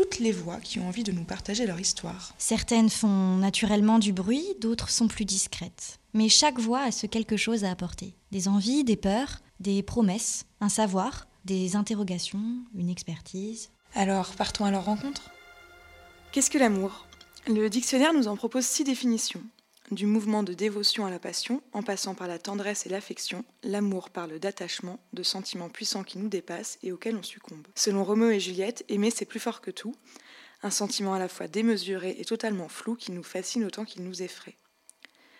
toutes les voix qui ont envie de nous partager leur histoire. Certaines font naturellement du bruit, d'autres sont plus discrètes. Mais chaque voix a ce quelque chose à apporter. Des envies, des peurs, des promesses, un savoir, des interrogations, une expertise. Alors, partons à leur rencontre Qu'est-ce que l'amour? Le dictionnaire nous en propose six définitions. Du mouvement de dévotion à la passion, en passant par la tendresse et l'affection, l'amour parle d'attachement, de sentiments puissants qui nous dépassent et auxquels on succombe. Selon Roméo et Juliette, aimer c'est plus fort que tout, un sentiment à la fois démesuré et totalement flou qui nous fascine autant qu'il nous effraie.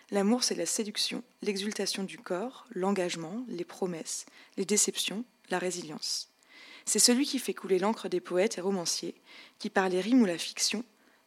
L'amour c'est la séduction, l'exultation du corps, l'engagement, les promesses, les déceptions, la résilience. C'est celui qui fait couler l'encre des poètes et romanciers, qui par les rimes ou la fiction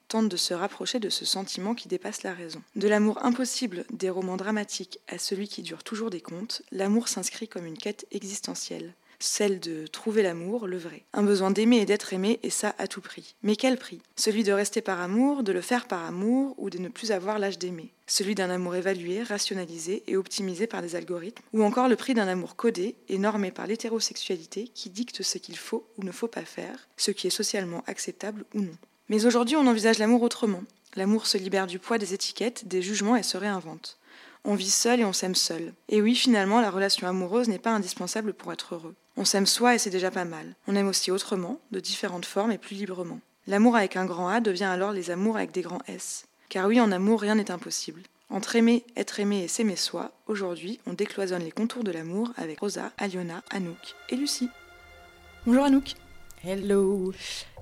tente de se rapprocher de ce sentiment qui dépasse la raison. De l'amour impossible des romans dramatiques à celui qui dure toujours des contes, l'amour s'inscrit comme une quête existentielle, celle de trouver l'amour, le vrai. Un besoin d'aimer et d'être aimé, et ça à tout prix. Mais quel prix? Celui de rester par amour, de le faire par amour, ou de ne plus avoir l'âge d'aimer? Celui d'un amour évalué, rationalisé et optimisé par des algorithmes, ou encore le prix d'un amour codé et normé par l'hétérosexualité qui dicte ce qu'il faut ou ne faut pas faire, ce qui est socialement acceptable ou non? Mais aujourd'hui, on envisage l'amour autrement. L'amour se libère du poids des étiquettes, des jugements et se réinvente. On vit seul et on s'aime seul. Et oui, finalement, la relation amoureuse n'est pas indispensable pour être heureux. On s'aime soi et c'est déjà pas mal. On aime aussi autrement, de différentes formes et plus librement. L'amour avec un grand A devient alors les amours avec des grands S. Car oui, en amour, rien n'est impossible. Entre aimer, être aimé et s'aimer soi, aujourd'hui, on décloisonne les contours de l'amour avec Rosa, Aliona, Anouk et Lucie. Bonjour Anouk. Hello.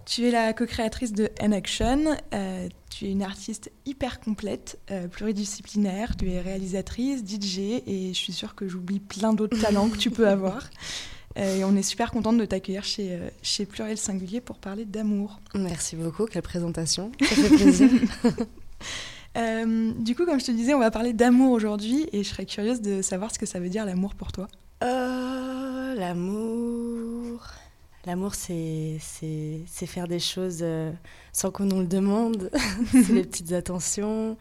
Tu es la co-créatrice de N-Action. Euh, tu es une artiste hyper complète, euh, pluridisciplinaire. Tu es réalisatrice, DJ et je suis sûre que j'oublie plein d'autres talents que tu peux avoir. Euh, et on est super contente de t'accueillir chez, chez Pluriel Singulier pour parler d'amour. Merci beaucoup, quelle présentation. Ça fait plaisir. Du coup, comme je te disais, on va parler d'amour aujourd'hui et je serais curieuse de savoir ce que ça veut dire l'amour pour toi. Euh, l'amour. L'amour, c'est, faire des choses euh, sans qu'on nous le demande. c'est les petites attentions.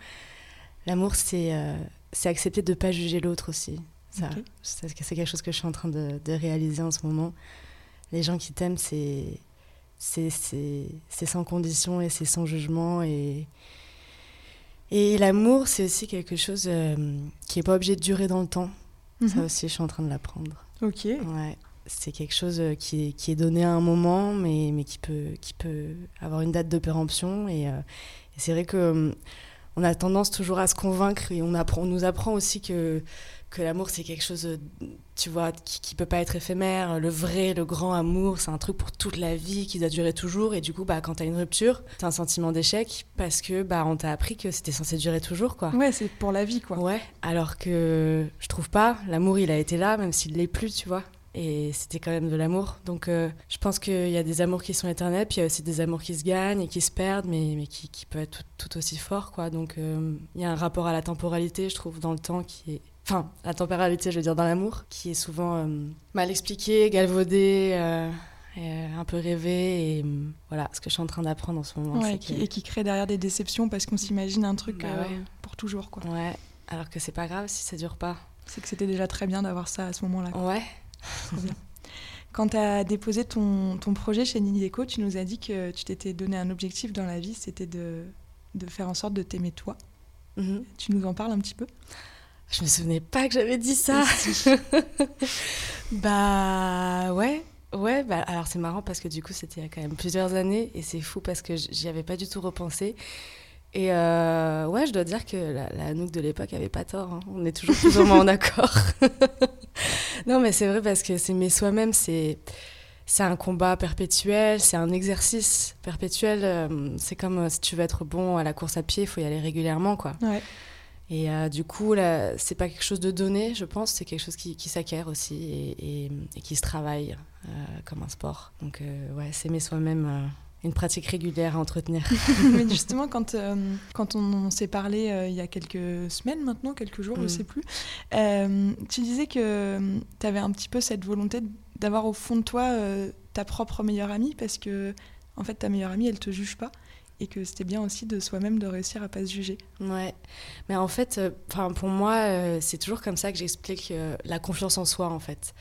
L'amour, c'est, euh, accepter de ne pas juger l'autre aussi. Ça, Ok. c'est, quelque chose que je suis en train de, de réaliser en ce moment. Les gens qui t'aiment, c'est sans condition et c'est sans jugement. Et, et l'amour, c'est aussi quelque chose euh, qui n'est pas obligé de durer dans le temps. Ça Mhm. aussi, je suis en train de l'apprendre. Ok. Ouais. C'est quelque chose euh, qui est, qui est donné à un moment, mais, mais qui, peut, qui peut avoir une date de péremption. Et, euh, et c'est vrai que euh, on a tendance toujours à se convaincre et on, apprend, on nous apprend aussi que, que l'amour, c'est quelque chose, euh, tu vois, qui, ne peut pas être éphémère. Le vrai, le grand amour, c'est un truc pour toute la vie qui doit durer toujours. Et du coup, bah, quand tu as une rupture, tu as un sentiment d'échec parce que bah, on t'a appris que c'était censé durer toujours. quoi. Ouais, c'est pour la vie, quoi. Ouais, alors que je trouve pas. L'amour, il a été là, même s'il l'est plus, tu vois. Et c'était quand même de l'amour. Donc euh, je pense qu'il y a des amours qui sont éternels, puis il y a aussi des amours qui se gagnent et qui se perdent, mais, mais qui, qui peuvent être tout, tout aussi forts, quoi. Donc euh, il y a un rapport à la temporalité, je trouve, dans le temps qui est. Enfin, la temporalité, je veux dire, dans l'amour, qui est souvent euh, mal expliqué, galvaudé. et, euh, un peu rêvé et voilà ce que je suis en train d'apprendre en ce moment Ouais, c'est qui- que- Et qui crée derrière des déceptions parce qu'on s'imagine un truc Bah ouais. pour toujours, quoi. ouais alors que c'est pas grave si ça dure pas C'est que c'était déjà très bien d'avoir ça à ce moment-là. ouais Quand tu as déposé ton, ton projet chez Nini Déco, tu nous as dit que tu t'étais donné un objectif dans la vie, c'était de, de faire en sorte de t'aimer toi. Mhm. Tu nous en parles un petit peu? Je me souvenais pas que j'avais dit ça. bah ouais, ouais. Bah, alors c'est marrant parce que du coup c'était il y a quand même plusieurs années et c'est fou parce que j'y avais pas du tout repensé. Et euh, ouais, je dois dire que la, la Anouk de l'époque avait pas tort. hein. On est toujours plus ou moins en accord. non, mais c'est vrai parce que s'aimer soi-même, c'est c'est un combat perpétuel, c'est un exercice perpétuel. euh, C'est comme euh, si tu veux être bon à la course à pied, il faut y aller régulièrement, quoi. Ouais. Et euh, du coup, là, c'est pas quelque chose de donné, je pense, c'est quelque chose qui, qui s'acquiert aussi et, et- et qui se travaille euh, comme un sport. Donc, ouais, s'aimer soi-même, une pratique régulière à entretenir. Mais justement, quand, euh, quand on, s'est parlé euh, il y a quelques semaines maintenant, quelques jours, je ne Mm. sais plus, euh, tu disais que tu avais un petit peu cette volonté d'avoir au fond de toi ta propre meilleure amie parce que, en fait, ta meilleure amie, elle te juge pas et que c'était bien aussi de soi-même de réussir à pas se juger. Ouais, mais en fait, enfin pour moi, c'est toujours comme ça que j'explique la confiance en soi en fait.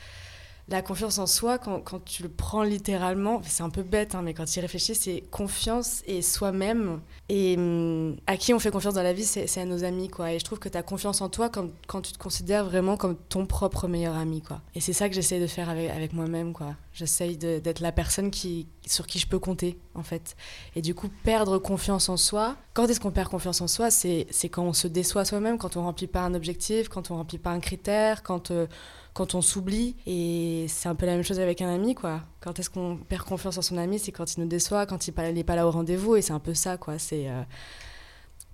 La confiance en soi, quand, tu le prends littéralement, c'est un peu bête, hein, mais quand tu y réfléchis, c'est confiance et soi-même. Et hum, à qui on fait confiance dans la vie, c'est à nos amis, quoi. Et je trouve que tu as confiance en toi quand, tu te considères vraiment comme ton propre meilleur ami, quoi. Et c'est ça que j'essaye de faire avec, moi-même, quoi. J'essaye d'être la personne sur qui je peux compter, en fait. Et du coup, perdre confiance en soi. Quand est-ce qu'on perd confiance en soi? C'est c'est quand on se déçoit soi-même, quand on remplit pas un objectif, quand on remplit pas un critère, quand, euh, quand on s'oublie. Et c'est un peu la même chose avec un ami, quoi. Quand est-ce qu'on perd confiance en son ami C'est quand il nous déçoit, quand il n'est pas là au rendez-vous. Et c'est un peu ça, quoi. C'est. euh,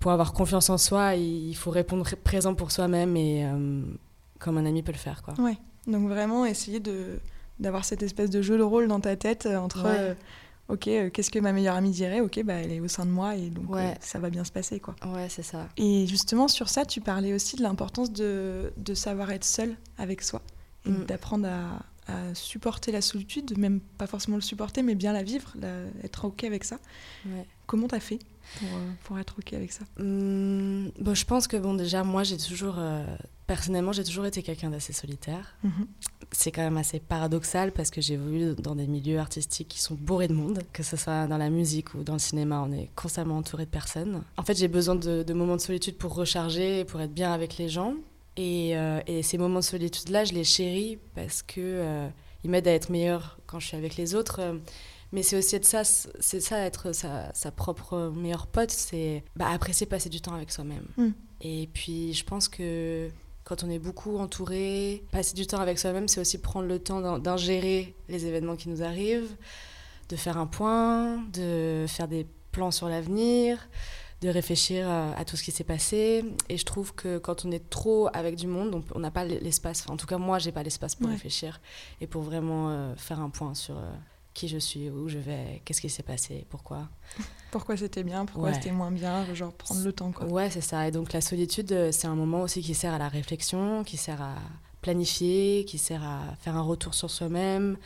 pour avoir confiance en soi, il faut répondre présent pour soi-même et euh, comme un ami peut le faire, quoi. Donc vraiment essayer de d'avoir cette espèce de jeu de rôle dans ta tête euh, entre Ouais. Ok euh, qu'est-ce que ma meilleure amie dirait ok bah elle est au sein de moi et donc Ouais. euh, ça va bien se passer quoi Ouais, c'est ça. et justement sur ça tu parlais aussi de l'importance de, de savoir être seul avec soi et Mm. d'apprendre à, à supporter la solitude même pas forcément le supporter mais bien la vivre la- être ok avec ça Ouais. comment t'as fait? Pour, euh, pour être ok avec ça Hum, bon, je pense que bon déjà moi j'ai toujours euh, personnellement j'ai toujours été quelqu'un d'assez solitaire. Mhm. C'est quand même assez paradoxal parce que j'ai évolué dans des milieux artistiques qui sont bourrés de monde, que ce soit dans la musique ou dans le cinéma, on est constamment entouré de personnes. En fait j'ai besoin de, de moments de solitude pour recharger, pour être bien avec les gens. Et, euh, et ces moments de solitude là je les chéris parce que euh, ils m'aident à être meilleur quand je suis avec les autres. Mais c'est aussi être ça, c'est ça être sa, sa propre meilleure pote, c'est bah, apprécier passer du temps avec soi-même. Mm. Et puis je pense que quand on est beaucoup entouré, passer du temps avec soi-même, c'est aussi prendre le temps d'in- d'ingérer les événements qui nous arrivent, de faire un point, de faire des plans sur l'avenir, de réfléchir à, tout ce qui s'est passé. Et je trouve que quand on est trop avec du monde, on- on n'a pas l'espace. Enfin, en tout cas, moi, j'ai pas l'espace pour Ouais. réfléchir et pour vraiment euh, faire un point sur euh, qui je suis, où je vais, qu'est-ce qui s'est passé, pourquoi. pourquoi c'était bien pourquoi Ouais. c'était moins bien genre prendre le temps quoi Ouais, c'est ça. Et donc la solitude, euh, c'est un moment aussi qui sert à la réflexion, qui sert à planifier, qui sert à faire un retour sur soi-même.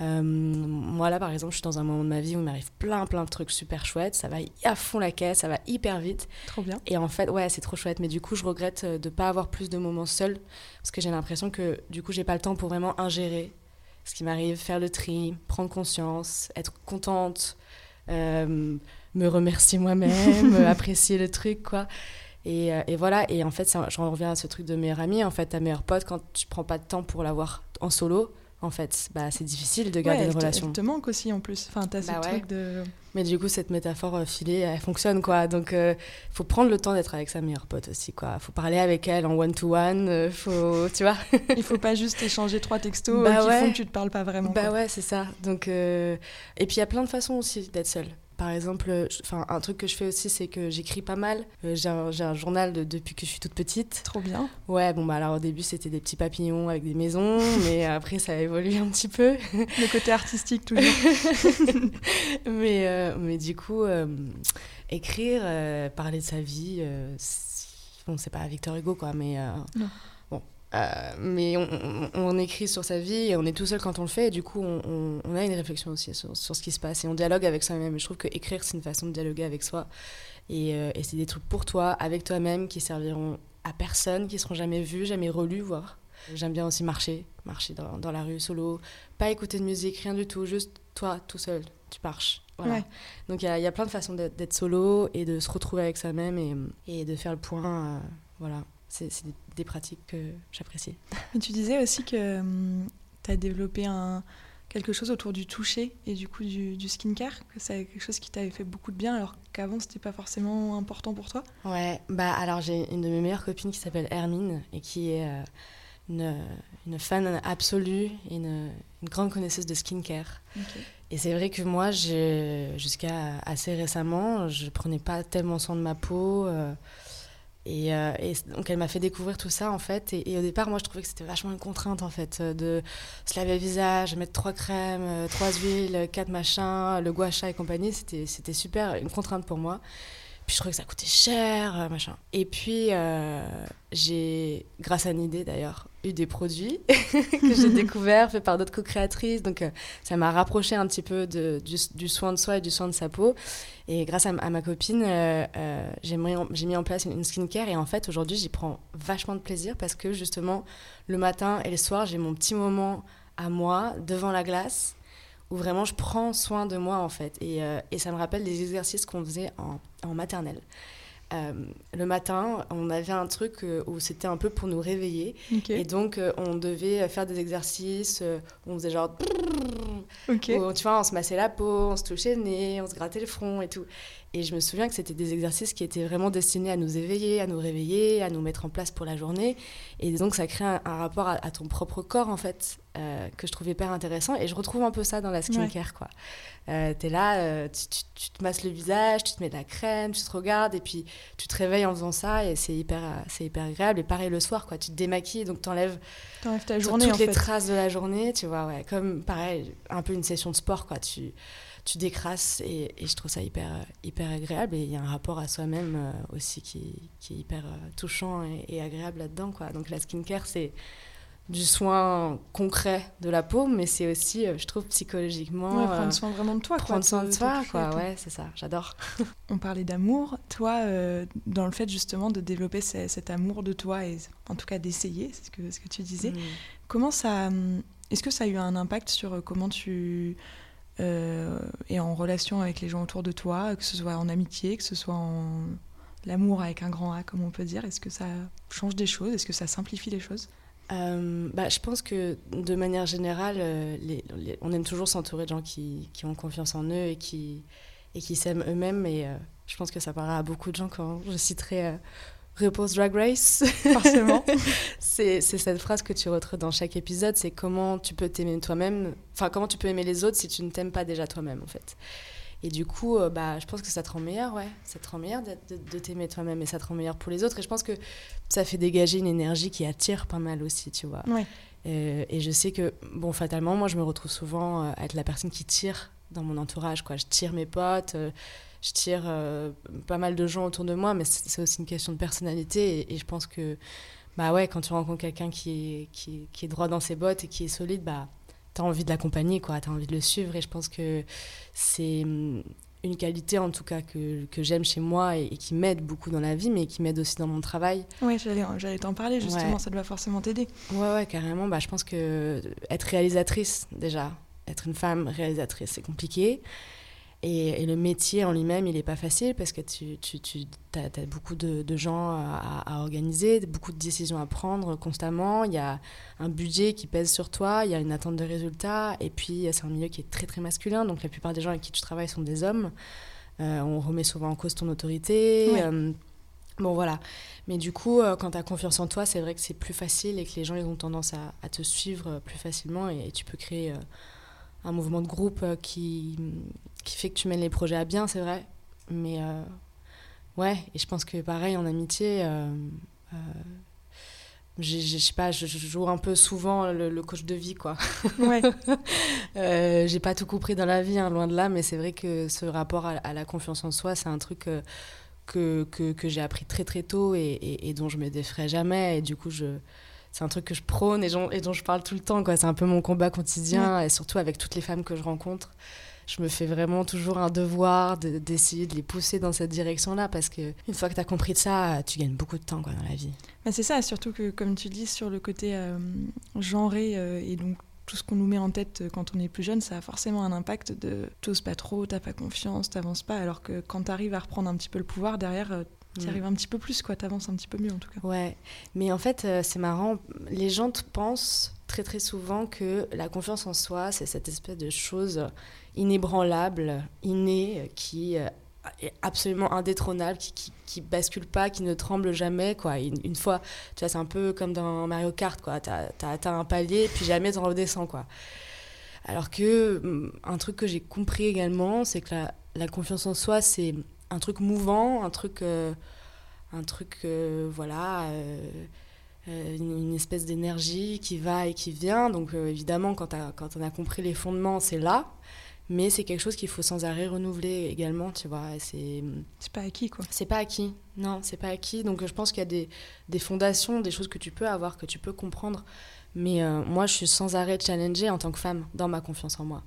Euh, moi là, par exemple, je suis dans un moment de ma vie où il m'arrive plein, plein de trucs super chouettes. Ça va à fond la caisse, ça va hyper vite. trop bien Et en fait, ouais, c'est trop chouette. Mais du coup, je regrette euh, de ne pas avoir plus de moments seuls parce que j'ai l'impression que du coup, j'ai pas le temps pour vraiment ingérer ce qui m'arrive, faire le tri, prendre conscience, être contente, euh, me remercier moi-même, apprécier le truc, quoi. Et, euh, et voilà. Et en fait, j'en reviens à ce truc de meilleure amie. En fait, ta meilleure pote, quand tu prends pas de temps pour l'avoir en solo, en fait, bah, c'est difficile de garder Ouais, une relation. elle te manque aussi en plus enfin t'as ce Bah ouais. truc de Mais du coup, cette métaphore euh, filée, elle fonctionne, quoi. Donc, il faut prendre le temps d'être avec sa meilleure pote aussi, quoi. faut parler avec elle en one-to-one, euh, faut... Tu vois Il faut pas juste échanger trois textos Bah euh, qui ouais. font que tu te parles pas vraiment. Bah quoi. ouais, c'est ça. Donc, euh, Et puis, il y a plein de façons aussi d'être seule. Par exemple, euh, enfin, un truc que je fais aussi, c'est que j'écris pas mal. Euh, j'ai un, journal de- depuis que je suis toute petite. Trop bien. Ouais, bon, bah alors au début, c'était des petits papillons avec des maisons, mais après, ça a évolué un petit peu. Le côté artistique toujours. mais, euh, mais du coup, euh, écrire, euh, parler de sa vie, bon, c'est pas Victor Hugo, quoi, mais. Non. Euh, mais on, on- on écrit sur sa vie et on est tout seul quand on le fait, et du coup, on, a une réflexion aussi sur, sur ce qui se passe et on dialogue avec soi-même. Je trouve que écrire, c'est une façon de dialoguer avec soi. Et, euh, et c'est des trucs pour toi, avec toi-même, qui serviront à personne, qui seront jamais vus, jamais relus, voire. J'aime bien aussi marcher, marcher dans, dans la rue solo, pas écouter de musique, rien du tout, juste toi tout seul, tu marches. Voilà. Ouais. Donc il y, a- il y a plein de façons d'être d'être solo et de se retrouver avec soi-même et, et de faire le point. euh, voilà, c'est des, pratiques que j'apprécie. Tu disais aussi que tu as développé un, quelque chose autour du toucher et du coup du, du skincare, que c'est quelque chose qui t'avait fait beaucoup de bien alors qu'avant c'était pas forcément important pour toi? Ouais, bah alors j'ai une de mes meilleures copines qui s'appelle Hermine et qui est euh, une, une fan absolue et une, une grande connaisseuse de skincare. Et c'est vrai que moi, jusqu'à assez récemment, je prenais pas tellement soin de ma peau. euh, Et, euh, donc elle m'a fait découvrir tout ça en fait. Et, au départ, moi je trouvais que c'était vachement une contrainte en fait euh, de se laver le visage, mettre trois crèmes, euh, trois huiles, quatre machins, le gua sha et compagnie. C'était super, une contrainte pour moi. Puis je trouvais que ça coûtait cher, machin. Et puis euh, j'ai, grâce à une idée d'ailleurs, eu des produits que j'ai découverts, faits par d'autres co-créatrices. Donc euh, ça m'a rapproché un petit peu de, du, du, soin de soi et du soin de sa peau. Et grâce à, à ma copine, euh, euh, j'ai, mis en, j'ai mis en place une skincare. Et en fait, aujourd'hui, j'y prends vachement de plaisir parce que justement, le matin et le soir, j'ai mon petit moment à moi devant la glace où vraiment je prends soin de moi en fait. Et, euh, et ça me rappelle des exercices qu'on faisait en, en maternelle. Euh, le matin, on avait un truc euh, où c'était un peu pour nous réveiller. Okay. Et donc, on devait faire des exercices. où on faisait genre. Ok. Où, tu vois, on se massait la peau, on se touchait le nez, on se grattait le front et tout. Et je me souviens que c'était des exercices qui étaient vraiment destinés à nous éveiller, à nous réveiller, à nous mettre en place pour la journée. Et donc, ça crée un, un rapport à, à, ton propre corps, en fait, euh, que je trouve hyper intéressant. Et je retrouve un peu ça dans la skincare, ouais. quoi. Euh, t'es là, euh, tu, tu, tu, te masses le visage, tu te mets de la crème, tu te regardes, et puis tu te réveilles en faisant ça, et c'est hyper, c'est hyper agréable. Et pareil le soir, quoi, tu te démaquilles, donc t'enlèves ta journée, toutes en les fait. traces de la journée, tu vois, ouais. Comme, pareil, un peu une session de sport, quoi. Tu, tu décrasses, et, et je trouve ça hyper, hyper agréable. Et il y a un rapport à soi-même euh, aussi qui, qui, est hyper euh, touchant et, et agréable là-dedans, quoi. Donc la skincare, c'est du soin concret de la peau, mais c'est aussi, euh, je trouve, psychologiquement. Ouais, prendre soin vraiment de toi. Prendre quoi, soin de toi, quoi. Ouais, c'est ça. J'adore. On parlait d'amour. Toi, euh, dans le fait justement de développer cet amour de toi et en tout cas d'essayer, c'est ce que, ce que tu disais. Mm. Comment ça, est-ce que ça a eu un impact sur comment tu euh, es en relation avec les gens autour de toi, que ce soit en amitié, que ce soit en l'amour avec un grand A, comme on peut dire Est-ce que ça change des choses? Est-ce que ça simplifie les choses? Euh, bah, je pense que de manière générale, euh, les, les, on aime toujours s'entourer de gens qui, qui, ont confiance en eux et qui, et qui s'aiment eux-mêmes. Et euh, je pense que ça parlera à beaucoup de gens quand je citerai Repose Drag Race. Forcément. c'est cette phrase que tu retrouves dans chaque épisode c'est comment tu peux t'aimer toi-même, enfin, comment tu peux aimer les autres si tu ne t'aimes pas déjà toi-même, en fait. Et du coup, euh, bah, je pense que ça te rend meilleur, ouais. Ça te rend meilleur de, de, de t'aimer toi-même et ça te rend meilleur pour les autres. Et je pense que ça fait dégager une énergie qui attire pas mal aussi, tu vois. Ouais. Euh, et je sais que, bon, fatalement, moi, je me retrouve souvent euh, à être la personne qui tire dans mon entourage, quoi. Je tire mes potes, je tire pas mal de gens autour de moi, mais c'est aussi une question de personnalité. Et, et, je pense que, bah ouais, quand tu rencontres quelqu'un qui est, qui, qui est droit dans ses bottes et qui est solide, bah t'as envie de l'accompagner, quoi, t'as envie de le suivre. Et je pense que c'est une qualité, en tout cas, que, que j'aime chez moi et, et qui m'aide beaucoup dans la vie, mais qui m'aide aussi dans mon travail. Oui, j'allais t'en parler, justement, ouais. ça doit forcément t'aider. Ouais, ouais, carrément. Bah, je pense que être réalisatrice, déjà, être une femme réalisatrice, c'est compliqué. Et, et, le métier en lui-même, il n'est pas facile parce que tu, tu, tu as, as, beaucoup de, de gens à, à, organiser, beaucoup de décisions à prendre constamment. Il y a un budget qui pèse sur toi, il y a une attente de résultats. Et puis, c'est un milieu qui est très, très masculin. Donc, la plupart des gens avec qui tu travailles sont des hommes. Euh, on remet souvent en cause ton autorité. Euh, bon, voilà. Mais du coup, euh, quand tu as confiance en toi, c'est vrai que c'est plus facile et que les gens ils ont tendance à, à te suivre plus facilement et, et tu peux créer euh, un mouvement de groupe euh, qui, qui fait que tu mènes les projets à bien, c'est vrai. Mais euh, ouais, et je pense que pareil en amitié, euh, je sais pas, je, je, joue un peu souvent le, le coach de vie, quoi. Ouais. Euh, j'ai pas tout compris dans la vie, hein, loin de là, mais c'est vrai que ce rapport à, à, la confiance en soi, c'est un truc euh, que, que, que j'ai appris très très tôt et, et, et dont je me défrais jamais. Et du coup, je c'est un truc que je prône et, et, dont je parle tout le temps. C'est un peu mon combat quotidien, ouais. et surtout avec toutes les femmes que je rencontre. Je me fais vraiment toujours un devoir d'essayer de, de, les pousser dans cette direction-là, parce qu'une fois que tu as compris de ça, tu gagnes beaucoup de temps quoi, dans la vie. Bah c'est ça, surtout que, comme tu dis, sur le côté euh, genré, euh, et donc tout ce qu'on nous met en tête quand on est plus jeune, ça a forcément un impact de t'oses pas trop, t'as pas confiance, t'avances pas, alors que quand t'arrives à reprendre un petit peu le pouvoir, derrière, tu arrives un petit peu plus, quoi, t'avances un petit peu mieux en tout cas. Ouais, mais en fait, euh, c'est marrant, les gens pensent très très souvent que la confiance en soi, c'est cette espèce de chose inébranlable, innée, qui euh, est absolument indétrônable, qui, qui, qui, bascule pas, qui ne tremble jamais, quoi. Une, une fois, tu vois, c'est un peu comme dans Mario Kart, quoi. T'as as atteint un palier, puis jamais t'en redescends, quoi. Alors que un truc que j'ai compris également, c'est que la, la, confiance en soi, c'est un truc mouvant, un truc euh, un truc, voilà, une, espèce d'énergie qui va et qui vient. Donc évidemment, quand, quand on a compris les fondements, c'est là mais c'est quelque chose qu'il faut sans arrêt renouveler également, tu vois. C'est pas acquis quoi. C'est pas acquis, non, c'est pas acquis. Donc je pense qu'il y a des, des, fondations, des choses que tu peux avoir, que tu peux comprendre. Mais euh, moi, je suis sans arrêt challengée en tant que femme dans ma confiance en moi.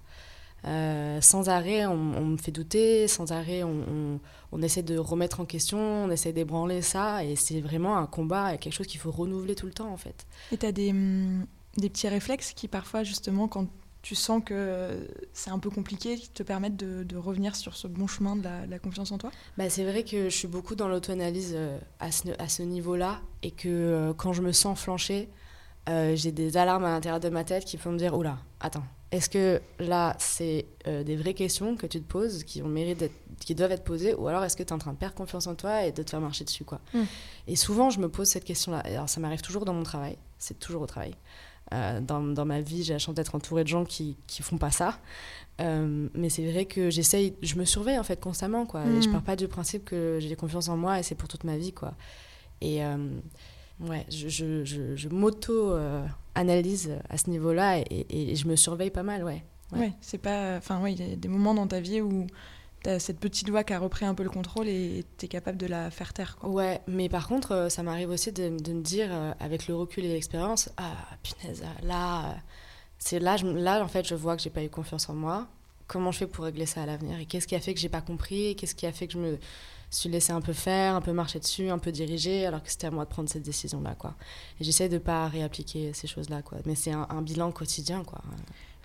Euh, sans arrêt, on, me fait douter, sans arrêt, on, on, essaie de remettre en question, on essaie d'ébranler ça, et c'est vraiment un combat, quelque chose qu'il faut renouveler tout le temps en fait. Et tu as des, hum, des petits réflexes qui parfois, justement, quand tu sens que c'est un peu compliqué, qui te permettent de, revenir sur ce bon chemin de la, confiance en toi? Bah, C'est vrai que je suis beaucoup dans l'auto-analyse euh, à ce, à ce niveau-là et que euh, quand je me sens flancher, euh, j'ai des alarmes à l'intérieur de ma tête qui font me dire Oula, attends, est-ce que là, c'est des vraies questions que tu te poses qui, ont mérite qui doivent être posées ou alors est-ce que tu es en train de perdre confiance en toi et de te faire marcher dessus quoi mm. Et souvent, je me pose cette question-là. Alors, ça m'arrive toujours dans mon travail, c'est toujours au travail. Euh, dans, dans, ma vie, j'ai la chance d'être entourée de gens qui ne font pas ça. Euh, mais c'est vrai que j'essaye, je me surveille en fait constamment, quoi. Et je mm. pars pas du principe que j'ai confiance en moi et c'est pour toute ma vie, quoi. Et euh, ouais, je, je, je, m'auto-analyse à ce niveau-là et, et, je me surveille pas mal, ouais. Ouais, c'est pas. Enfin, ouais, il y a des moments dans ta vie où cette petite voix qui a repris un peu le contrôle et tu es capable de la faire taire. Quoi. Ouais, mais par contre, euh, ça m'arrive aussi de, me dire, euh, avec le recul et l'expérience, ah punaise, là, euh, c'est là, là, en fait, je vois que j'ai pas eu confiance en moi. Comment je fais pour régler ça à l'avenir Et qu'est-ce qui a fait que j'ai pas compris Qu'est-ce qui a fait que je me suis laissé un peu faire, un peu marcher dessus, un peu diriger, alors que c'était à moi de prendre cette décision-là, quoi. Et j'essaie de pas réappliquer ces choses-là, quoi. Mais c'est un, un bilan quotidien, quoi.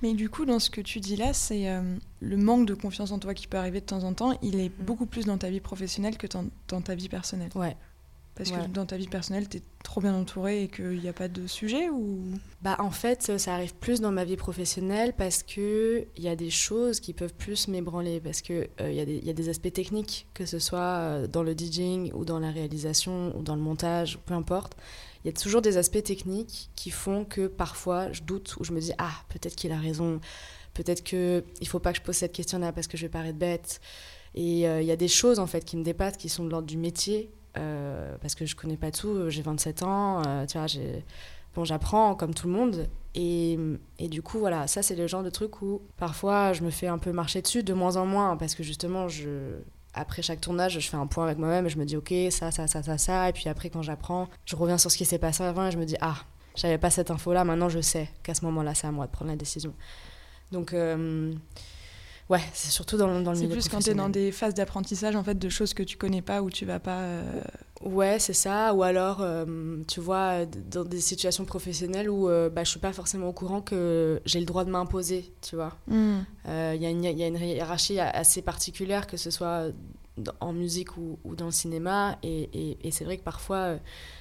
Mais du coup, dans ce que tu dis là, c'est euh, le manque de confiance en toi qui peut arriver de temps en temps, il est mm. beaucoup plus dans ta vie professionnelle que dans, ta vie personnelle. Ouais. Parce que dans ta vie personnelle, tu es trop bien entourée et qu'il n'y a pas de sujet ou? Bah en fait, ça arrive plus dans ma vie professionnelle parce que il y a des choses qui peuvent plus m'ébranler. Parce que il euh, y, y, a des aspects techniques que ce soit euh, dans le DJing ou dans la réalisation ou dans le montage, peu importe. Il y a toujours des aspects techniques qui font que parfois je doute ou je me dis ah peut-être qu'il a raison, peut-être que il faut pas que je pose cette question-là parce que je vais paraître bête. Et euh, il y a des choses en fait qui me dépassent, qui sont de l'ordre du métier, euh, parce que je connais pas tout. J'ai 27 ans, euh, tu vois, bon, j'apprends comme tout le monde. Et, et, du coup, voilà, ça c'est le genre de truc où parfois je me fais un peu marcher dessus, de moins en moins, parce que justement, je, après chaque tournage, je fais un point avec moi-même et je me dis, ok, ça, ça, ça, ça, ça. Et puis après, quand j'apprends, je reviens sur ce qui s'est passé avant et je me dis, ah, j'avais pas cette info-là, maintenant je sais qu'à ce moment-là, c'est à moi de prendre la décision. Donc, euh, ouais, c'est surtout dans, dans le milieu C'est plus quand tu es dans des phases d'apprentissage, en fait, de choses que tu connais pas ou tu vas pas. Euh, ouais, c'est ça. Ou alors, euh, tu vois, dans des situations professionnelles où bah, je suis pas forcément au courant que j'ai le droit de m'imposer, tu vois. Il y, y, a une hiérarchie assez particulière, que ce soit en musique ou, ou, dans le cinéma. Et, et, c'est vrai que parfois, euh,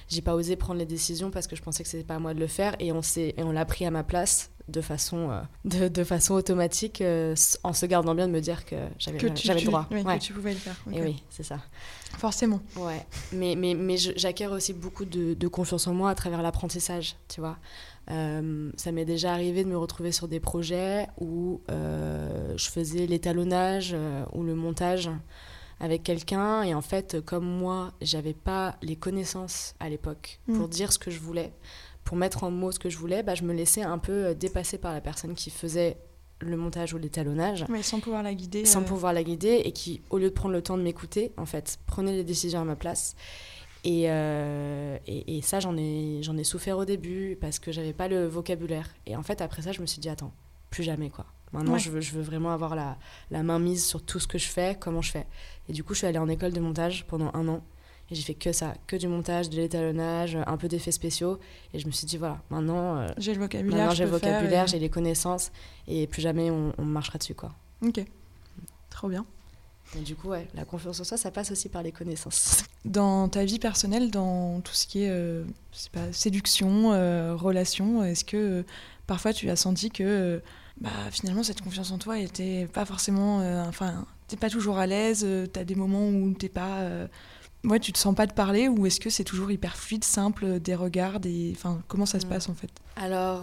j'ai pas osé prendre les décisions parce que je pensais que c'était pas à moi de le faire. Et on, et on l'a pris à ma place de façon, euh, de, de, façon automatique euh, en se gardant bien de me dire que j'avais le droit. Que tu pouvais le faire. Et oui, c'est ça. Forcément. Ouais. Mais, mais, mais j'acquiers aussi beaucoup de, de, confiance en moi à travers l'apprentissage, tu vois. ça m'est déjà arrivé de me retrouver sur des projets où je faisais l'étalonnage ou le montage avec quelqu'un et en fait comme moi j'avais pas les connaissances à l'époque pour mm. dire ce que je voulais pour mettre en mots ce que je voulais bah, je me laissais un peu euh, dépasser par la personne qui faisait le montage ou l'étalonnage mais sans pouvoir la guider sans euh. pouvoir la guider et qui au lieu de prendre le temps de m'écouter en fait prenait les décisions à ma place et, euh, et, et, ça j'en ai j'en ai souffert au début parce que j'avais pas le vocabulaire et en fait après ça je me suis dit attends plus jamais quoi Maintenant, je, veux, je veux vraiment avoir la, la, main mise sur tout ce que je fais, comment je fais. Et du coup, je suis allée en école de montage pendant un an. Et j'ai fait que ça, que du montage, de l'étalonnage, un peu d'effets spéciaux. Et je me suis dit, voilà, maintenant. Euh, j'ai le vocabulaire. j'ai le vocabulaire, j'ai les connaissances. Et plus jamais on, on, marchera dessus, quoi. Ok. Trop bien. Et du coup, ouais, la confiance en soi, ça passe aussi par les connaissances. Dans ta vie personnelle, dans tout ce qui est, euh, pas, séduction, euh, relation, est-ce que parfois tu as senti que bah, finalement, cette confiance en toi était pas forcément. Euh, enfin, t'es pas toujours à l'aise, euh, t'as des moments où t'es pas. Euh, ouais, tu te sens pas de parler, ou est-ce que c'est toujours hyper fluide, simple, des regards, des. Enfin, comment ça se mm. passe en fait? Alors.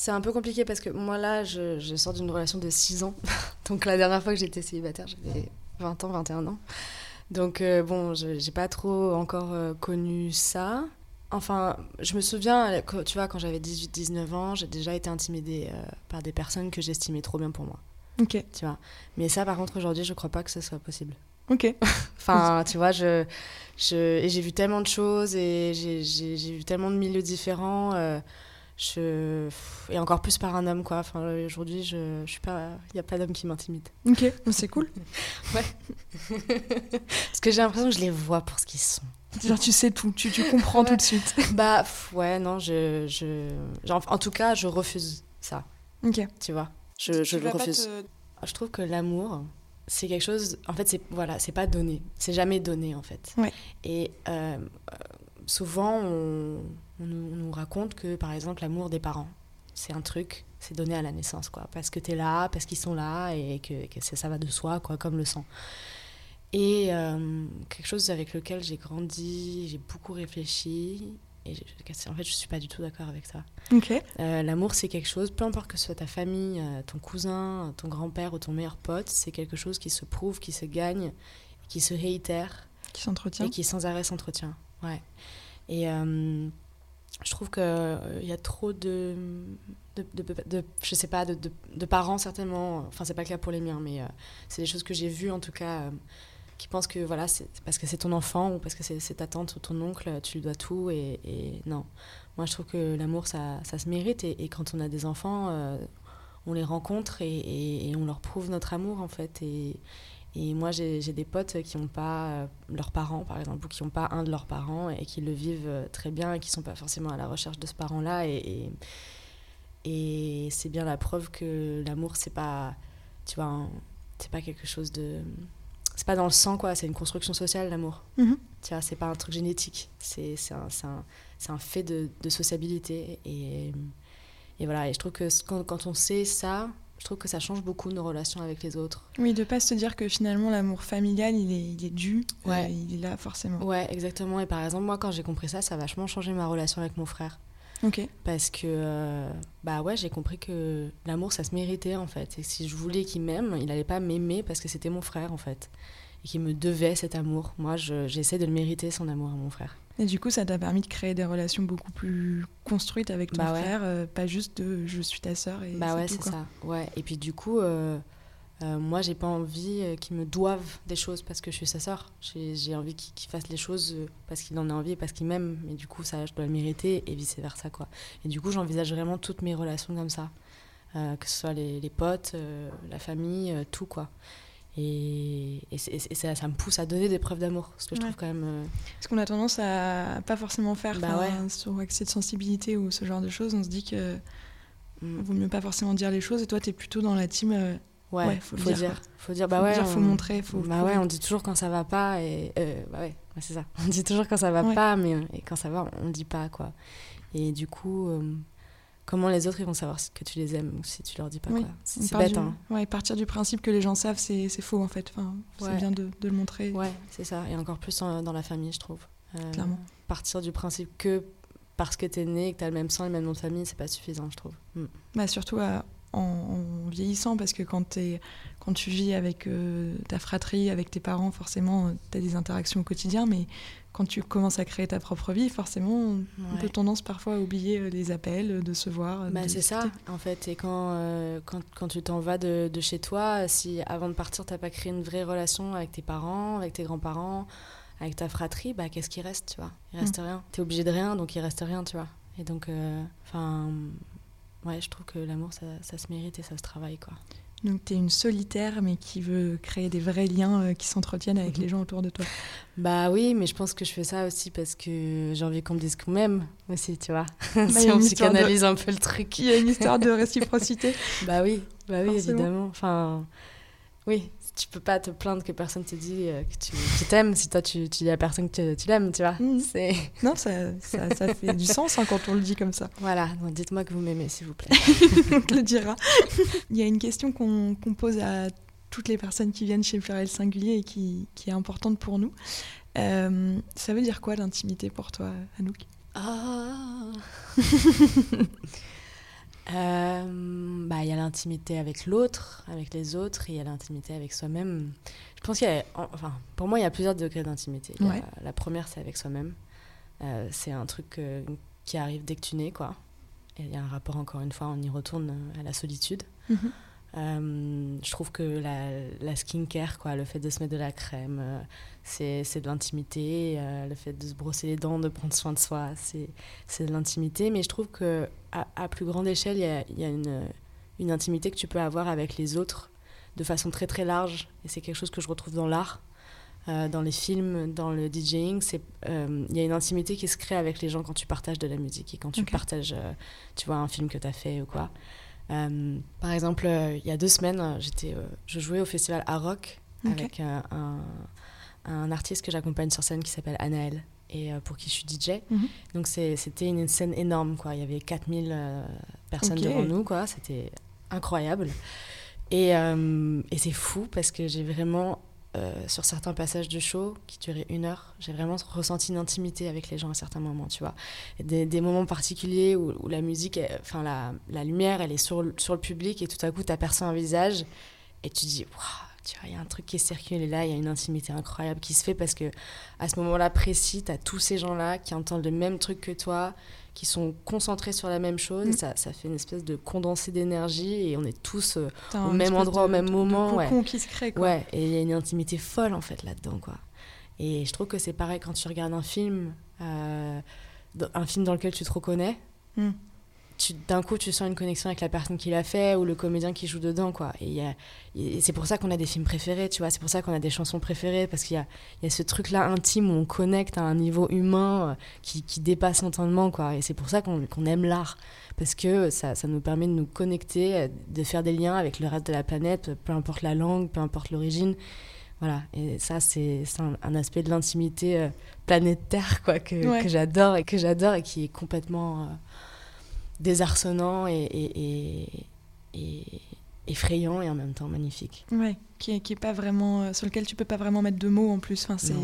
C'est un peu compliqué parce que moi là, je, je sors d'une relation de 6 ans. Donc la dernière fois que j'étais célibataire, j'avais 20 ans, 21 ans. Donc, euh, bon, je- j'ai pas trop encore euh, connu ça. Enfin, je me souviens, tu vois, quand j'avais 18-19 ans, j'ai déjà été intimidée euh, par des personnes que j'estimais trop bien pour moi, Ok, tu vois? Mais ça, par contre, aujourd'hui, je crois pas que ce soit possible. Ok. Enfin, tu vois, je, je, et j'ai vu tellement de choses et j'ai- j'ai j'ai vu tellement de milieux différents. euh, je, et encore plus par un homme, quoi. Enfin, aujourd'hui, je, je suis pas, il y a pas d'homme qui m'intimide. Ok, c'est cool. Parce que j'ai l'impression que je les vois pour ce qu'ils sont. Genre, tu sais tout, tu, tu comprends tout de suite. Bah, pff, ouais, non, je, je, genre, en tout cas, je refuse ça, Ok. tu vois. Je, je Tu le refuse. te- Je trouve que l'amour, c'est quelque chose. En fait, c'est voilà, c'est pas donné. C'est jamais donné, en fait. Ouais. Et euh, souvent, on, on nous, on nous raconte que, par exemple, l'amour des parents, c'est un truc, c'est donné à la naissance, quoi. Parce que t'es là, parce qu'ils sont là, et que, que c'est- ça va de soi, quoi, comme le sang. Et euh, quelque chose avec lequel j'ai grandi, j'ai beaucoup réfléchi. Et en fait, je suis pas du tout d'accord avec ça. Euh, L'amour, c'est quelque chose, peu importe que ce soit ta famille, euh, ton cousin, ton grand-père ou ton meilleur pote, c'est quelque chose qui se prouve, qui se gagne, qui se réitère Qui s'entretient. et qui sans arrêt s'entretient. Ouais. Et euh, je trouve qu'il il y a trop de, de, de, de- je sais pas, de, parents certainement, enfin c'est pas le cas pour les miens, mais euh, c'est des choses que j'ai vues en tout cas, qui pensent que voilà, c'est parce que c'est ton enfant ou parce que c'est ta tante ou ton oncle, tu lui dois tout et, non. Moi je trouve que l'amour ça, ça se mérite et, quand on a des enfants, euh, on les rencontre et, on leur prouve notre amour en fait. Et, moi, j'ai des potes qui n'ont pas euh, leurs parents, par exemple, ou qui n'ont pas un de leurs parents et qui le vivent euh, très bien et qui ne sont pas forcément à la recherche de ce parent-là. Et, et, c'est bien la preuve que l'amour, c'est pas, c'est pas quelque chose de. C'est pas dans le sang, quoi. C'est une construction sociale, l'amour. Tu vois, c'est pas un truc génétique. C'est un, fait de, de sociabilité. Et, et voilà. Et je trouve que quand, quand on sait ça, je trouve que ça change beaucoup nos relations avec les autres. Oui, de pas se dire que finalement l'amour familial, il est, il est dû. Ouais. euh, il est là forcément. Ouais, exactement. Et par exemple, moi, quand j'ai compris ça, ça a vachement changé ma relation avec mon frère. Parce que, euh, bah ouais, j'ai compris que l'amour, ça se méritait, en fait. Et si je voulais qu'il m'aime, il allait pas m'aimer parce que c'était mon frère, en fait. Et qu'il me devait cet amour. Moi, je- j'essaie de le mériter, son amour à mon frère. Et du coup, ça t'a permis de créer des relations beaucoup plus construites avec ton Bah ouais. frère, euh, pas juste de je suis ta sœur et Bah ouais, c'est ça. Ouais. Et puis, du coup, euh, euh, moi, j'ai pas envie euh, qu'il me doive des choses parce que je suis sa sœur. J'ai envie qu'il qu'il fasse les choses euh, parce qu'il en a envie et parce qu'il m'aime. Mais du coup, ça, je dois le mériter et vice-versa, quoi. Et du coup, j'envisage vraiment toutes mes relations comme ça. Euh, que ce soit les, les potes, euh, la famille, tout, quoi. Et, et, et ça, ça me pousse à donner des preuves d'amour. Ce que je Ouais. trouve quand même... Parce qu'on a tendance à pas forcément faire Bah enfin, sur accès de sensibilité ou ce genre de choses. On se dit que mm, vaut mieux pas forcément dire les choses. Et toi, t'es plutôt dans la team. Euh, ouais, ouais, faut, faut le dire. dire, Faut dire, bah faut ouais. dire, faut on- montrer, faut. bah ouais, on dit toujours quand ça va pas et euh, bah ouais, c'est ça. On dit toujours quand ça va Ouais. pas, mais et quand ça va, on dit pas quoi. Et du coup, euh, comment les autres ils vont savoir que tu les aimes si tu leur dis pas Oui, quoi? C'est bête, du- hein. ouais, partir du principe que les gens savent, c'est faux en fait. Enfin, c'est bien de, de le montrer. Ouais, c'est ça. Et encore plus en- dans la famille, je trouve. Euh, Clairement. Partir du principe que parce que t'es né et que t'as le même sang et le même nom de famille, c'est pas suffisant, je trouve. Mm. Bah, surtout à- en, en vieillissant, parce que quand, tu vis avec euh, ta fratrie, avec tes parents, forcément, tu as des interactions au quotidien, mais quand tu commences à créer ta propre vie, forcément, on Ouais. peut tendance parfois à oublier euh, les appels, euh, de se voir. euh, Bah, c'est ça, en fait. Et quand, euh, quand, quand tu t'en vas de, de chez toi, si avant de partir, t'as pas créé une vraie relation avec tes parents, avec tes grands-parents, avec ta fratrie, bah qu'est-ce qui reste, tu vois? Il reste rien. T'es obligé de rien, donc il reste rien, tu vois. Et donc, euh, enfin, ouais, je trouve que l'amour, ça, ça se mérite et ça se travaille, quoi. Donc tu es une solitaire, mais qui veut créer des vrais liens euh, qui s'entretiennent avec Mhm. les gens autour de toi. Bah oui, mais je pense que je fais ça aussi parce que j'ai envie qu'on me dise qu'on m'aime aussi, tu vois. y si on histoire de- psychanalyse un peu le truc. Il y a une histoire de réciprocité. Bah oui, bah oui, Forcément. évidemment. Enfin, oui, tu peux pas te plaindre que personne te dit euh, que tu que t'aimes si toi tu, tu dis à personne que tu l'aimes, tu vois. Mhm. C'est non, ça, ça, ça fait du sens hein, quand on le dit comme ça. voilà. Donc dites-moi que vous m'aimez, s'il vous plaît. on te le dira. Il y a une question qu'on qu'on pose à toutes les personnes qui viennent chez Pluriel Singulier et qui, qui est importante pour nous. Euh, ça veut dire quoi l'intimité pour toi, Anouk? Euh, bah, il y a l'intimité avec l'autre, avec les autres, et il y a l'intimité avec soi-même. Je pense qu'il y a, enfin, pour moi, il y a plusieurs degrés d'intimité. La première, c'est avec soi-même. Euh, c'est un truc euh, qui arrive dès que tu nais, quoi. Et il y a un rapport, encore une fois, on y retourne à la solitude. Mhm. Euh, je trouve que la, la, skincare, quoi, le fait de se mettre de la crème, euh, c'est, de l'intimité. Euh, le fait de se brosser les dents, de prendre soin de soi, c'est, de l'intimité. Mais je trouve que à, plus grande échelle, il y a, y a une, une, intimité que tu peux avoir avec les autres de façon très très large. Et c'est quelque chose que je retrouve dans l'art, dans les films, dans le DJing. Il y a une intimité qui se crée avec les gens quand tu partages de la musique et quand tu partages, tu vois, un film que tu as fait ou quoi. Euh, par exemple, euh, il y a deux semaines, euh, je jouais au festival à Rock avec un, un, artiste que j'accompagne sur scène qui s'appelle Anaël et pour qui je suis DJ. Mhm. Donc c'était une scène énorme, quoi. Il y avait 4000 personnes devant nous, quoi. C'était incroyable. Et, et c'est fou parce que j'ai vraiment euh, sur certains passages du show qui duraient une heure, j'ai vraiment ressenti une intimité avec les gens à certains moments, tu vois. Des, moments particuliers où, la musique, enfin la, la, lumière, elle est sur, sur le public et tout à coup, tu aperçois un visage et tu dis, tu vois, il y a un truc qui circule et là, il y a une intimité incroyable qui se fait parce que à ce moment-là précis, tu as tous ces gens-là qui entendent le même truc que toi, qui sont concentrés sur la même chose. Mm. Ça, ça, fait une espèce de condensé d'énergie et on est tous euh, au même endroit, au même moment. De ouais. qui se crée. Quoi. Ouais, et il y a une intimité folle en fait là-dedans. quoi. Et je trouve que c'est pareil quand tu regardes un film, euh, un film dans lequel tu te reconnais. Mm d'un coup, tu sens une connexion avec la personne qui l'a fait ou le comédien qui joue dedans, quoi. Et, c'est pour ça qu'on a des films préférés, tu vois. C'est pour ça qu'on a des chansons préférées, parce qu'il y a, y a, ce truc-là intime où on connecte à un niveau humain euh, qui, qui dépasse l'entendement, quoi. Et c'est pour ça qu'on aime l'art, parce que ça, ça, nous permet de nous connecter, euh, de faire des liens avec le reste de la planète, peu importe la langue, peu importe l'origine. Voilà, et ça, c'est un, aspect de l'intimité euh, planétaire, quoi, que, que j'adore et que j'adore et qui est complètement désarçonnant et, et, et, effrayant et en même temps magnifique. Ouais, qui est, qui est pas vraiment euh, sur lequel tu peux pas vraiment mettre de mots en plus. Enfin, c'est,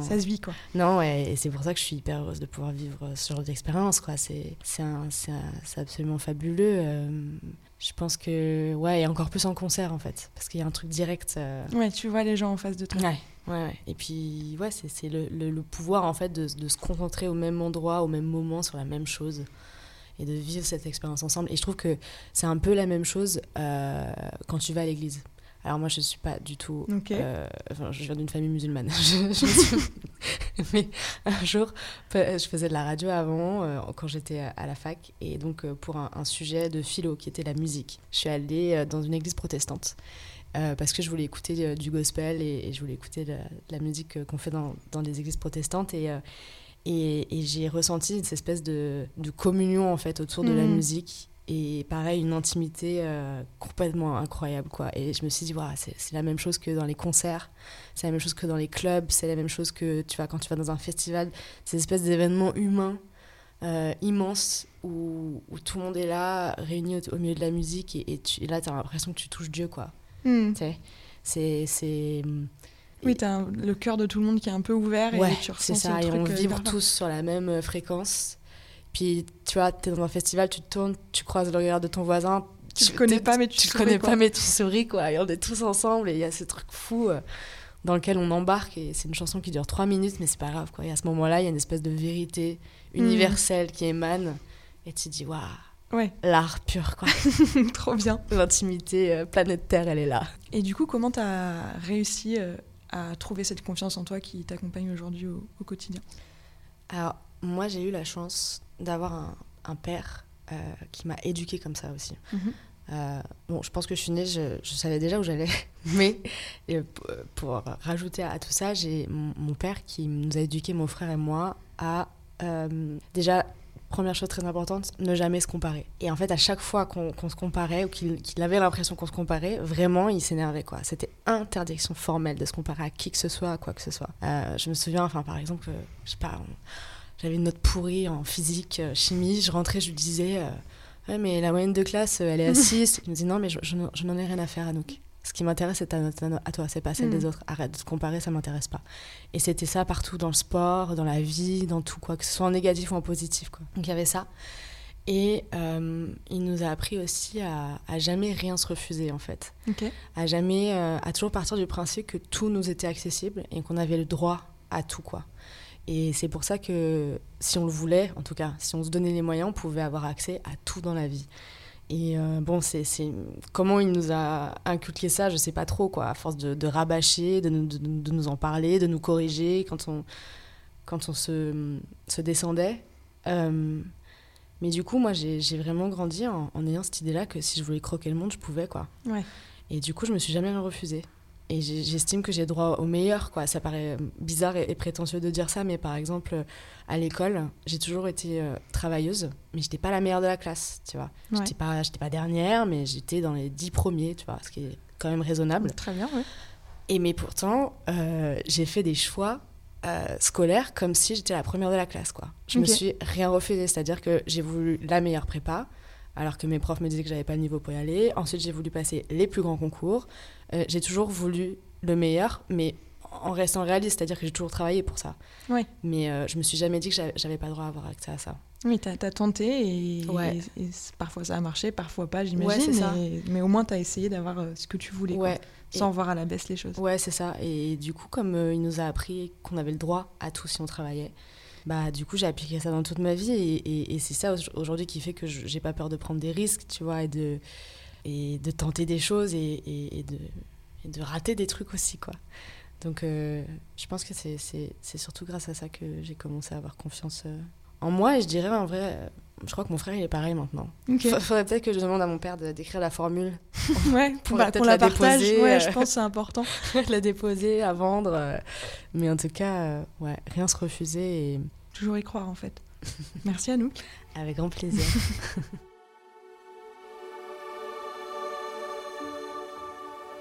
ça se vit quoi. Non, ouais, et c'est pour ça que je suis hyper heureuse de pouvoir vivre ce genre d'expérience quoi. C'est, c'est, c'est absolument fabuleux. Euh, je pense que ouais, et encore plus en concert en fait, parce qu'il y a un truc direct. Euh. Ouais, tu vois les gens en face de toi. Ouais. Ouais, Et puis, ouais, c'est, c'est le, le, le, pouvoir en fait de, de, se concentrer au même endroit, au même moment, sur la même chose et de vivre cette expérience ensemble. Et je trouve que c'est un peu la même chose euh, quand tu vas à l'église. Alors moi, je ne suis pas du tout... Euh, enfin, je viens d'une famille musulmane. Mais un jour, je faisais de la radio avant, euh, quand j'étais à la fac, et donc pour un, sujet de philo qui était la musique. Je suis allée dans une église protestante. parce que je voulais écouter du gospel et, je voulais écouter la, musique qu'on fait dans, dans, les églises protestantes. Et, et, j'ai ressenti cette espèce de, de, communion en fait autour de la mm. musique. Et pareil une intimité euh, complètement incroyable quoi. Et je me suis dit c'est la même chose que dans les concerts. C'est la même chose que dans les clubs. C'est la même chose que tu vois quand tu vas dans un festival. Ces espèces d'événements humains euh, immenses où, où, tout le monde est là réuni au, milieu de la musique. Et, et, là tu as l'impression que tu touches Dieu quoi. Mm. c'est c'est oui, tu as le cœur de tout le monde qui est un peu ouvert et tu ressens c'est ça, et on euh, vibre tous sur la même euh, fréquence. Puis tu vois, tu es dans un festival, tu te tournes, tu croises le regard de ton voisin. Tu le connais pas, mais tu, tu le connais pas, mais tu souris, quoi. Et on est tous ensemble et il y a ce truc fou euh, dans lequel on embarque. Et c'est une chanson qui dure trois minutes, mais c'est pas grave, quoi. Et à ce moment-là, il y a une espèce de vérité universelle qui émane. Et tu te dis, waouh, ouais. l'art pur, quoi. Trop bien. L'intimité planète Terre, elle est là. Et du coup, comment tu as réussi à trouver cette confiance en toi qui t'accompagne aujourd'hui au, quotidien Alors, moi, j'ai eu la chance d'avoir un, père euh, qui m'a éduquée comme ça aussi. Mhm. Euh, bon, je pense que je suis née, je, savais déjà où j'allais, mais euh, pour rajouter à, tout ça, j'ai mon, père qui nous a éduqués, mon frère et moi, à déjà première chose très importante, ne jamais se comparer. Et en fait, à chaque fois qu'on se comparait ou qu'il avait l'impression qu'on se comparait, vraiment, il s'énervait. quoi. C'était interdiction formelle de se comparer à qui que ce soit, à quoi que ce soit. Euh, je me souviens, enfin, par exemple, euh, je sais pas, j'avais une note pourrie en physique, euh, chimie, je rentrais, je lui disais, ouais, mais la moyenne de classe, elle est à 6. il me dit, non, mais je, je n'en ai rien à faire, Anouk. Ce qui m'intéresse, c'est note à toi, c'est pas celle des mm. autres. Arrête de te comparer, ça m'intéresse pas. Et c'était ça partout dans le sport, dans la vie, dans tout, quoi, que ce soit en négatif ou en positif. Quoi. Donc il y avait ça. Et euh, il nous a appris aussi à, à, jamais rien se refuser, en fait. À jamais, euh, à toujours partir du principe que tout nous était accessible et qu'on avait le droit à tout, quoi. Et c'est pour ça que, si on le voulait, en tout cas, si on se donnait les moyens, on pouvait avoir accès à tout dans la vie. Et euh, bon, c'est comment il nous a inculqué ça, je sais pas trop, quoi, à force de, rabâcher, de nous, de, nous, en parler, de nous corriger quand on, quand on se, se descendait. Euh, mais du coup, moi, j'ai vraiment grandi en, ayant cette idée-là que si je voulais croquer le monde, je pouvais, quoi. Ouais. Et du coup, je me suis jamais refusée. Et j'estime que j'ai droit au meilleur, quoi. Ça paraît bizarre et, prétentieux de dire ça, mais par exemple, à l'école, j'ai toujours été euh, travailleuse, mais j'étais pas la meilleure de la classe, tu vois. Je J'étais pas, pas dernière, mais j'étais dans les dix premiers, tu vois, ce qui est quand même raisonnable. Très bien, oui. Et mais pourtant, euh, j'ai fait des choix euh, scolaires comme si j'étais la première de la classe, quoi. Je me suis rien refusé, c'est-à-dire que j'ai voulu la meilleure prépa, alors que mes profs me disaient que j'avais pas le niveau pour y aller. Ensuite, j'ai voulu passer les plus grands concours. Euh, j'ai toujours voulu le meilleur, mais en restant réaliste, c'est-à-dire que j'ai toujours travaillé pour ça. Ouais. Mais euh, je me suis jamais dit que j'avais pas le droit à avoir accès à ça. Oui, tu as, tenté et, parfois ça a marché, parfois pas, j'imagine. Ouais, mais au moins tu as essayé d'avoir euh, ce que tu voulais, ouais. sans voir à la baisse les choses. Ouais, c'est ça. Et du coup, comme il nous a appris qu'on avait le droit à tout si on travaillait, bah du coup j'ai appliqué ça dans toute ma vie et, et c'est ça aujourd'hui qui fait que j'ai pas peur de prendre des risques, tu vois, et de, et de tenter des choses et, de, de rater des trucs aussi, quoi. Donc euh, je pense que c'est surtout grâce à ça que j'ai commencé à avoir confiance euh, en moi et je dirais en vrai, euh, je crois que mon frère il est pareil maintenant. Il faudrait peut-être que je demande à mon père d'écrire la formule. ouais, pour bah, la, partage. Ouais, je pense c'est important. la déposer, à vendre. mais en tout cas, ouais, rien se refuser et toujours y croire en fait. Merci à nous. Avec grand plaisir.